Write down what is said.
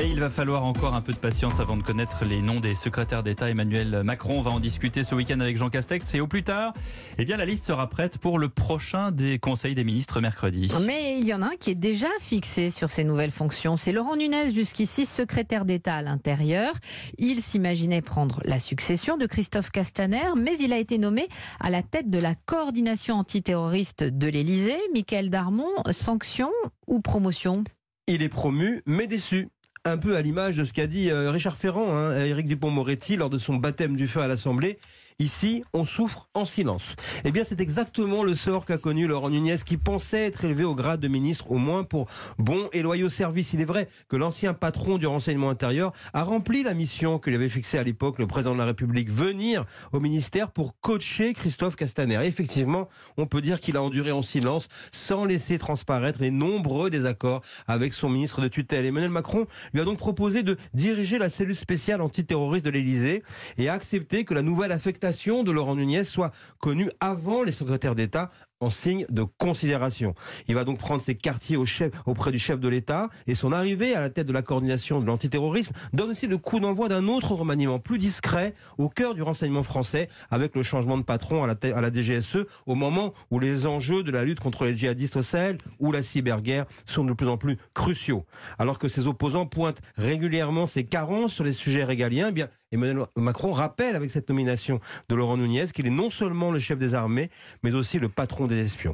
Et il va falloir encore un peu de patience avant de connaître les noms des secrétaires d'État. Emmanuel Macron va en discuter ce week-end avec Jean Castex. Et au plus tard, eh bien, la liste sera prête pour le prochain des conseils des ministres mercredi. Mais il y en a un qui est déjà fixé sur ses nouvelles fonctions. C'est Laurent Nunez, jusqu'ici secrétaire d'État à l'intérieur. Il s'imaginait prendre la succession de Christophe Castaner, mais il a été nommé à la tête de la coordination antiterroriste de l'Élysée. Michael Darmon, sanction ou promotion? Il est promu, mais déçu un peu à l'image de ce qu'a dit euh, Richard Ferrand hein, Éric Dupont-Moretti lors de son baptême du feu à l'Assemblée. Ici, on souffre en silence. Eh bien, c'est exactement le sort qu'a connu Laurent Nunez, qui pensait être élevé au grade de ministre, au moins pour bon et loyaux services. Il est vrai que l'ancien patron du renseignement intérieur a rempli la mission que lui avait fixée à l'époque le président de la République, venir au ministère pour coacher Christophe Castaner. Et effectivement, on peut dire qu'il a enduré en silence, sans laisser transparaître les nombreux désaccords avec son ministre de tutelle. Emmanuel Macron lui a donc proposé de diriger la cellule spéciale antiterroriste de l'Élysée et a accepté que la nouvelle affectation de Laurent Nunez soit connue avant les secrétaires d'État en signe de considération. Il va donc prendre ses quartiers auprès du chef de l'État et son arrivée à la tête de la coordination de l'antiterrorisme donne aussi le coup d'envoi d'un autre remaniement plus discret au cœur du renseignement français avec le changement de patron à la, DGSE au moment où les enjeux de la lutte contre les djihadistes au Sahel ou la cyberguerre sont de plus en plus cruciaux. Alors que ses opposants pointent régulièrement ses carences sur les sujets régaliens, eh bien Emmanuel Macron rappelle avec cette nomination de Laurent Nunez qu'il est non seulement le chef des armées, mais aussi le patron des espions.